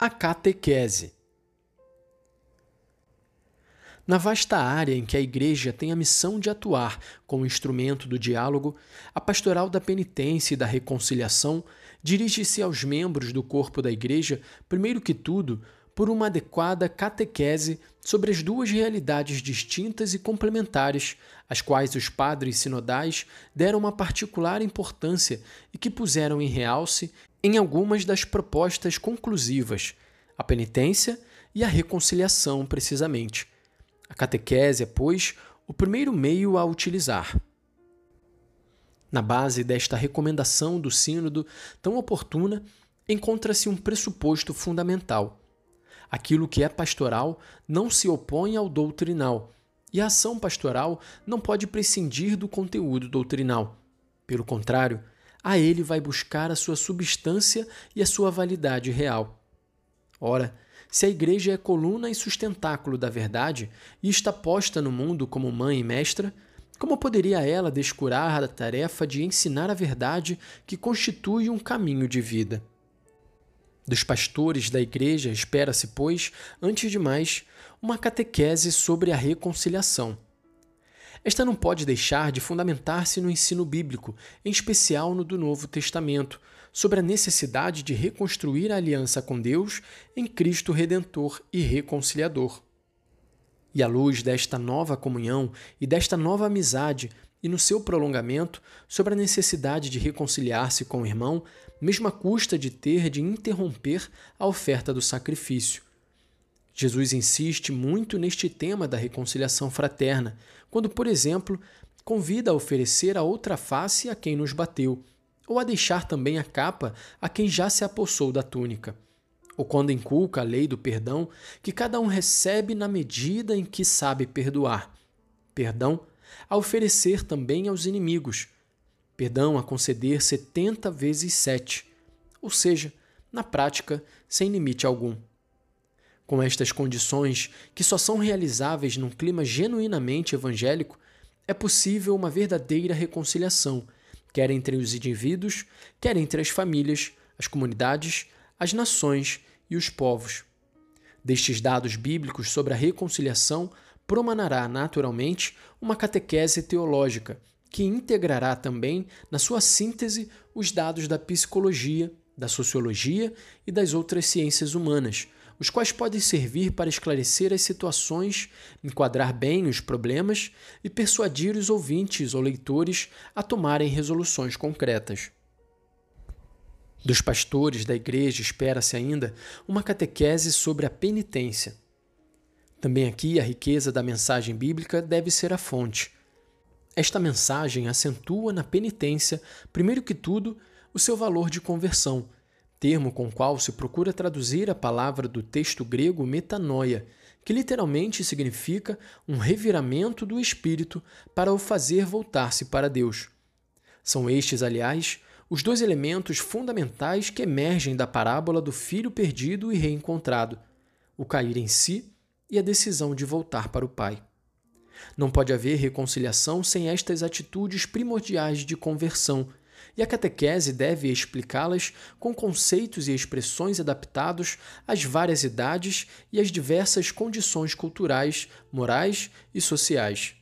A catequese. Na vasta área em que a Igreja tem a missão de atuar como instrumento do diálogo, a pastoral da penitência e da reconciliação dirige-se aos membros do corpo da Igreja, primeiro que tudo, por uma adequada catequese sobre as duas realidades distintas e complementares, às quais os padres sinodais deram uma particular importância e que puseram em realce em algumas das propostas conclusivas, a penitência e a reconciliação, precisamente. A catequese é, pois, o primeiro meio a utilizar. Na base desta recomendação do Sínodo, tão oportuna, encontra-se um pressuposto fundamental Aquilo que é pastoral não se opõe ao doutrinal, e a ação pastoral não pode prescindir do conteúdo doutrinal. Pelo contrário, a ele vai buscar a sua substância e a sua validade real. Ora, se a Igreja é coluna e sustentáculo da verdade e está posta no mundo como mãe e mestra, como poderia ela descurar a tarefa de ensinar a verdade que constitui um caminho de vida? Dos pastores da igreja espera-se, pois, antes de mais, uma catequese sobre a reconciliação. Esta não pode deixar de fundamentar-se no ensino bíblico, em especial no do Novo Testamento, sobre a necessidade de reconstruir a aliança com Deus em Cristo Redentor e Reconciliador. E à luz desta nova comunhão e desta nova amizade, e no seu prolongamento sobre a necessidade de reconciliar-se com o irmão, mesmo à custa de ter de interromper a oferta do sacrifício. Jesus insiste muito neste tema da reconciliação fraterna, quando, por exemplo, convida a oferecer a outra face a quem nos bateu, ou a deixar também a capa a quem já se apossou da túnica. Ou quando inculca a lei do perdão, que cada um recebe na medida em que sabe perdoar. Perdão a oferecer também aos inimigos, perdão a conceder setenta vezes sete, ou seja, na prática, sem limite algum. Com estas condições, que só são realizáveis num clima genuinamente evangélico, é possível uma verdadeira reconciliação, quer entre os indivíduos, quer entre as famílias, as comunidades, as nações e os povos. Destes dados bíblicos sobre a reconciliação, promanará naturalmente uma catequese teológica, que integrará também na sua síntese os dados da psicologia, da sociologia e das outras ciências humanas, os quais podem servir para esclarecer as situações, enquadrar bem os problemas e persuadir os ouvintes ou leitores a tomarem resoluções concretas. Dos pastores da igreja espera-se ainda uma catequese sobre a penitência também aqui a riqueza da mensagem bíblica deve ser a fonte. Esta mensagem acentua na penitência, primeiro que tudo, o seu valor de conversão, termo com o qual se procura traduzir a palavra do texto grego metanoia, que literalmente significa um reviramento do espírito para o fazer voltar-se para Deus. São estes, aliás, os dois elementos fundamentais que emergem da parábola do filho perdido e reencontrado: o cair em si e a decisão de voltar para o Pai. Não pode haver reconciliação sem estas atitudes primordiais de conversão, e a catequese deve explicá-las com conceitos e expressões adaptados às várias idades e às diversas condições culturais, morais e sociais.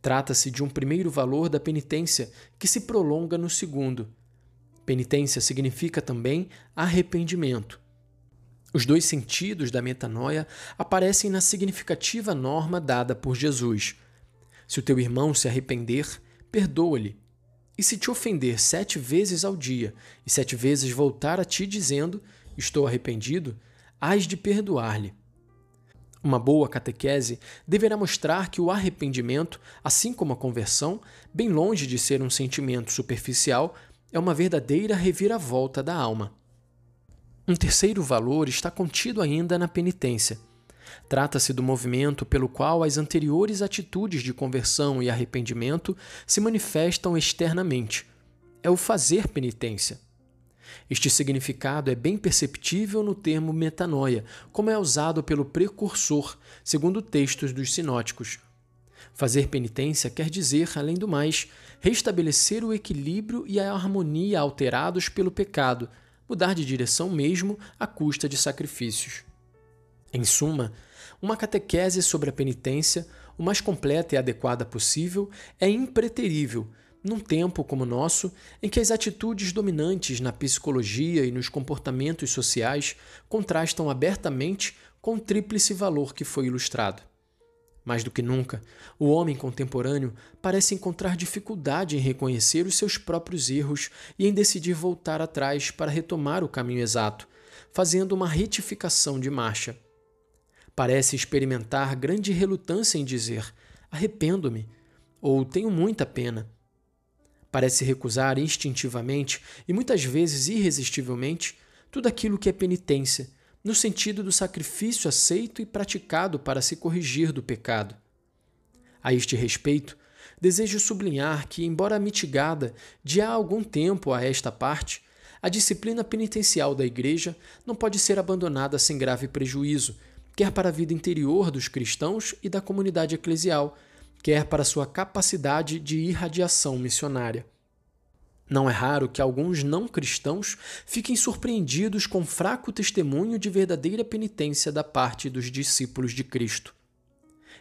Trata-se de um primeiro valor da penitência que se prolonga no segundo. Penitência significa também arrependimento. Os dois sentidos da metanoia aparecem na significativa norma dada por Jesus. Se o teu irmão se arrepender, perdoa-lhe. E se te ofender sete vezes ao dia, e sete vezes voltar a ti dizendo: Estou arrependido, hás de perdoar-lhe. Uma boa catequese deverá mostrar que o arrependimento, assim como a conversão, bem longe de ser um sentimento superficial, é uma verdadeira reviravolta da alma. Um terceiro valor está contido ainda na penitência. Trata-se do movimento pelo qual as anteriores atitudes de conversão e arrependimento se manifestam externamente. É o fazer penitência. Este significado é bem perceptível no termo metanoia, como é usado pelo precursor, segundo textos dos sinóticos. Fazer penitência quer dizer, além do mais, restabelecer o equilíbrio e a harmonia alterados pelo pecado, mudar de direção mesmo à custa de sacrifícios. Em suma, uma catequese sobre a penitência, o mais completa e adequada possível, é impreterível num tempo como o nosso, em que as atitudes dominantes na psicologia e nos comportamentos sociais contrastam abertamente com o tríplice valor que foi ilustrado. Mais do que nunca, o homem contemporâneo parece encontrar dificuldade em reconhecer os seus próprios erros e em decidir voltar atrás para retomar o caminho exato, fazendo uma retificação de marcha. Parece experimentar grande relutância em dizer: arrependo-me, ou tenho muita pena Parece recusar instintivamente e muitas vezes irresistivelmente tudo aquilo que é penitência, no sentido do sacrifício aceito e praticado para se corrigir do pecado. A este respeito, desejo sublinhar que, embora mitigada de há algum tempo a esta parte, a disciplina penitencial da Igreja não pode ser abandonada sem grave prejuízo, quer para a vida interior dos cristãos e da comunidade eclesial, quer para sua capacidade de irradiação missionária. Não é raro que alguns não cristãos fiquem surpreendidos com fraco testemunho de verdadeira penitência da parte dos discípulos de Cristo.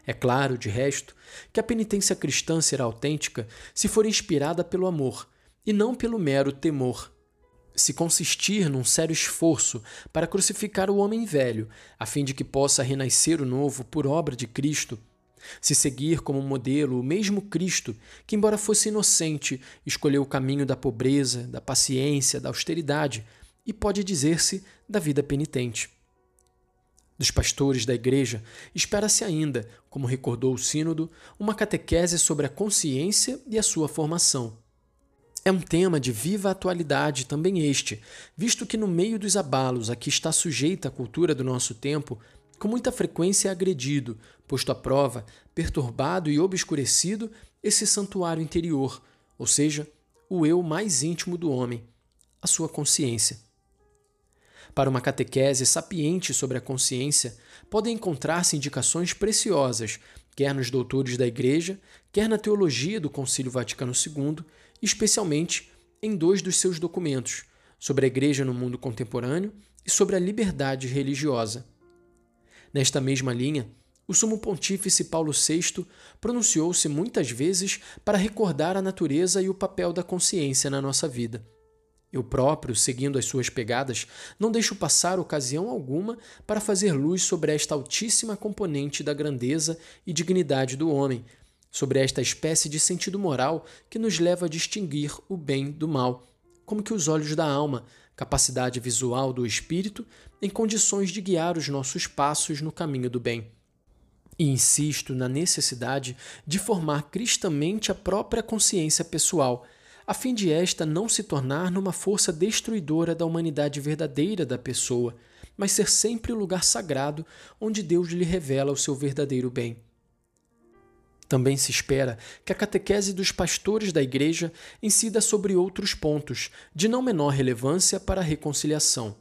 É claro, de resto, que a penitência cristã será autêntica se for inspirada pelo amor e não pelo mero temor. Se consistir num sério esforço para crucificar o homem velho, a fim de que possa renascer o novo por obra de Cristo, se seguir como modelo o mesmo Cristo, que, embora fosse inocente, escolheu o caminho da pobreza, da paciência, da austeridade e pode dizer-se da vida penitente. Dos pastores da Igreja, espera-se ainda, como recordou o Sínodo, uma catequese sobre a consciência e a sua formação. É um tema de viva atualidade também este, visto que, no meio dos abalos a que está sujeita a cultura do nosso tempo, com muita frequência é agredido, posto à prova, perturbado e obscurecido esse santuário interior, ou seja, o eu mais íntimo do homem, a sua consciência. Para uma catequese sapiente sobre a consciência, podem encontrar-se indicações preciosas, quer nos doutores da Igreja, quer na teologia do Concílio Vaticano II, especialmente em dois dos seus documentos, sobre a Igreja no mundo contemporâneo e sobre a liberdade religiosa. Nesta mesma linha, o Sumo Pontífice Paulo VI pronunciou-se muitas vezes para recordar a natureza e o papel da consciência na nossa vida. Eu próprio, seguindo as suas pegadas, não deixo passar ocasião alguma para fazer luz sobre esta altíssima componente da grandeza e dignidade do homem, sobre esta espécie de sentido moral que nos leva a distinguir o bem do mal, como que os olhos da alma, capacidade visual do espírito, em condições de guiar os nossos passos no caminho do bem. E insisto na necessidade de formar cristamente a própria consciência pessoal, a fim de esta não se tornar numa força destruidora da humanidade verdadeira da pessoa, mas ser sempre o lugar sagrado onde Deus lhe revela o seu verdadeiro bem. Também se espera que a catequese dos pastores da Igreja incida sobre outros pontos, de não menor relevância para a reconciliação.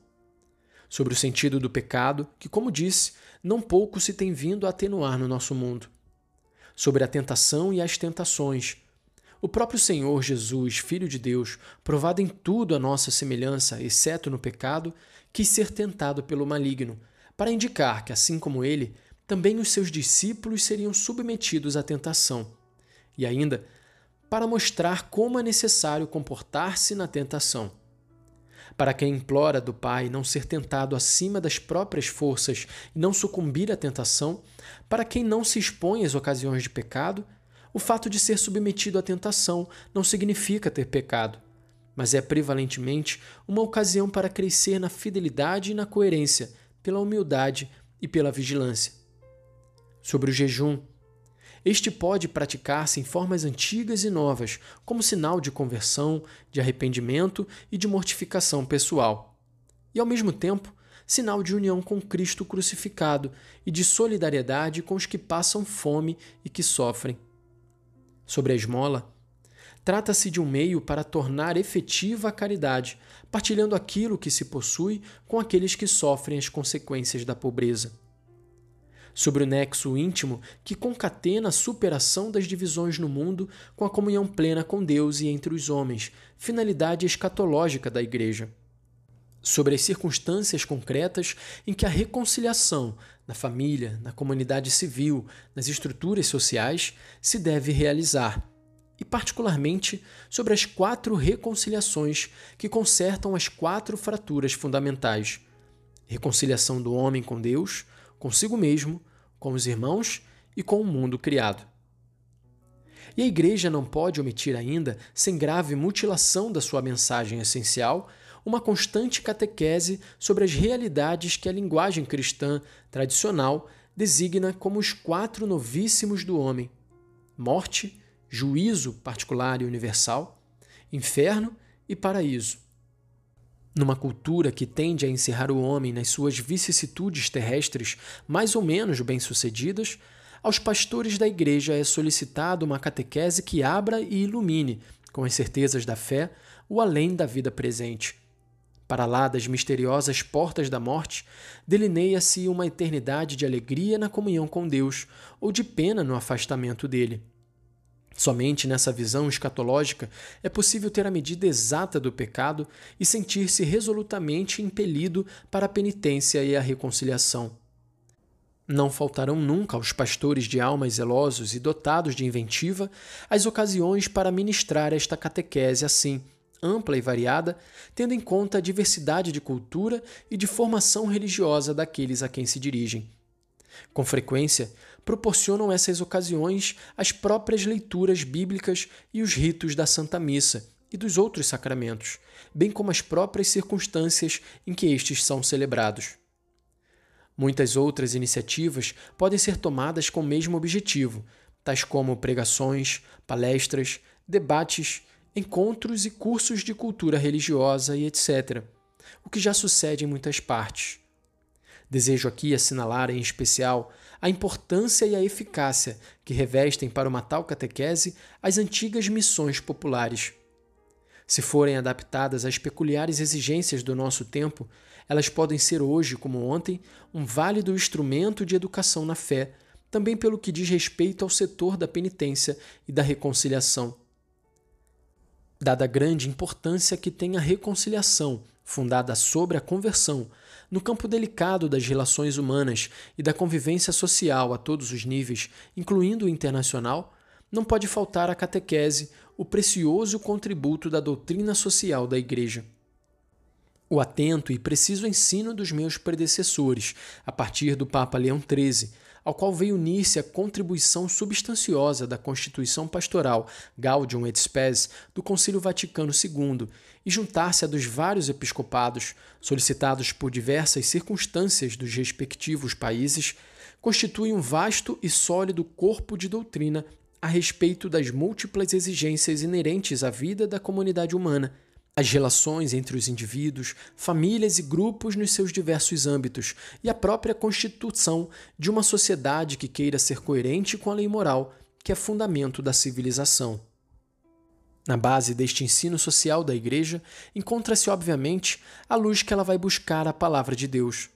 Sobre o sentido do pecado, que, como disse, não pouco se tem vindo a atenuar no nosso mundo. Sobre a tentação e as tentações. O próprio Senhor Jesus, Filho de Deus, provado em tudo a nossa semelhança, exceto no pecado, quis ser tentado pelo maligno, para indicar que, assim como ele, também os seus discípulos seriam submetidos à tentação. E ainda, para mostrar como é necessário comportar-se na tentação. Para quem implora do Pai não ser tentado acima das próprias forças e não sucumbir à tentação, para quem não se expõe às ocasiões de pecado, o fato de ser submetido à tentação não significa ter pecado, mas é prevalentemente uma ocasião para crescer na fidelidade e na coerência, pela humildade e pela vigilância sobre o jejum. Este pode praticar-se em formas antigas e novas, como sinal de conversão, de arrependimento e de mortificação pessoal. E, ao mesmo tempo, sinal de união com Cristo crucificado e de solidariedade com os que passam fome e que sofrem. Sobre a esmola, trata-se de um meio para tornar efetiva a caridade, partilhando aquilo que se possui com aqueles que sofrem as consequências da pobreza sobre o nexo íntimo que concatena a superação das divisões no mundo com a comunhão plena com Deus e entre os homens, finalidade escatológica da Igreja. sobre as circunstâncias concretas em que a reconciliação na família, na comunidade civil, nas estruturas sociais se deve realizar, e particularmente sobre as quatro reconciliações que consertam as quatro fraturas fundamentais: reconciliação do homem com Deus, consigo mesmo, com os irmãos e com o mundo criado. E a Igreja não pode omitir ainda, sem grave mutilação da sua mensagem essencial, uma constante catequese sobre as realidades que a linguagem cristã tradicional designa como os quatro novíssimos do homem: morte, juízo particular e universal, inferno e paraíso. Numa cultura que tende a encerrar o homem nas suas vicissitudes terrestres mais ou menos bem-sucedidas, aos pastores da igreja é solicitado uma catequese que abra e ilumine, com as certezas da fé, o além da vida presente para lá das misteriosas portas da morte, delineia-se uma eternidade de alegria na comunhão com Deus ou de pena no afastamento dele. Somente nessa visão escatológica é possível ter a medida exata do pecado e sentir-se resolutamente impelido para a penitência e a reconciliação. Não faltarão nunca aos pastores de almas zelosos e dotados de inventiva as ocasiões para ministrar esta catequese assim, ampla e variada, tendo em conta a diversidade de cultura e de formação religiosa daqueles a quem se dirigem. Com frequência, proporcionam essas ocasiões as próprias leituras bíblicas e os ritos da Santa Missa e dos outros sacramentos, bem como as próprias circunstâncias em que estes são celebrados. Muitas outras iniciativas podem ser tomadas com o mesmo objetivo, tais como pregações, palestras, debates encontros e cursos de cultura religiosa e etc., o que já sucede em muitas partes. Desejo aqui assinalar em especial a importância e a eficácia que revestem para uma tal catequese as antigas missões populares. Se forem adaptadas às peculiares exigências do nosso tempo, elas podem ser hoje, como ontem, um válido instrumento de educação na fé, também pelo que diz respeito ao setor da penitência e da reconciliação dada a grande importância que tem a reconciliação, fundada sobre a conversão, no campo delicado das relações humanas e da convivência social a todos os níveis, incluindo o internacional, não pode faltar à catequese o precioso contributo da doutrina social da Igreja. O atento e preciso ensino dos meus predecessores, a partir do Papa Leão XIII, ao qual veio unir-se a contribuição substanciosa da Constituição Pastoral Gaudium et Spes do Concílio Vaticano II e juntar-se a dos vários episcopados, solicitados por diversas circunstâncias dos respectivos países, constitui um vasto e sólido corpo de doutrina a respeito das múltiplas exigências inerentes à vida da comunidade humana as relações entre os indivíduos, famílias e grupos nos seus diversos âmbitos e a própria constituição de uma sociedade que queira ser coerente com a lei moral, que é fundamento da civilização. Na base deste ensino social da Igreja encontra-se, obviamente, a luz que ela vai buscar à Palavra de Deus,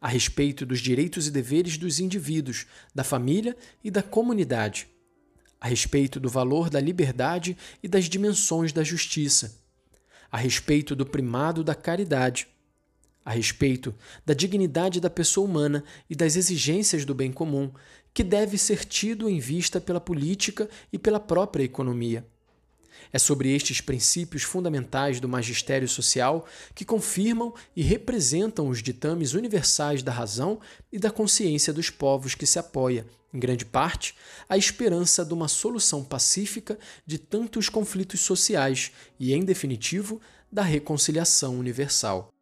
a respeito dos direitos e deveres dos indivíduos, da família e da comunidade, a respeito do valor da liberdade e das dimensões da justiça a respeito do primado da caridade, a respeito da dignidade da pessoa humana e das exigências do bem comum, que deve ser tido em vista pela política e pela própria economia. É sobre estes princípios fundamentais do magistério social que confirmam e representam os ditames universais da razão e da consciência dos povos que se apoia, em grande parte, a esperança de uma solução pacífica de tantos conflitos sociais e, em definitivo, da reconciliação universal.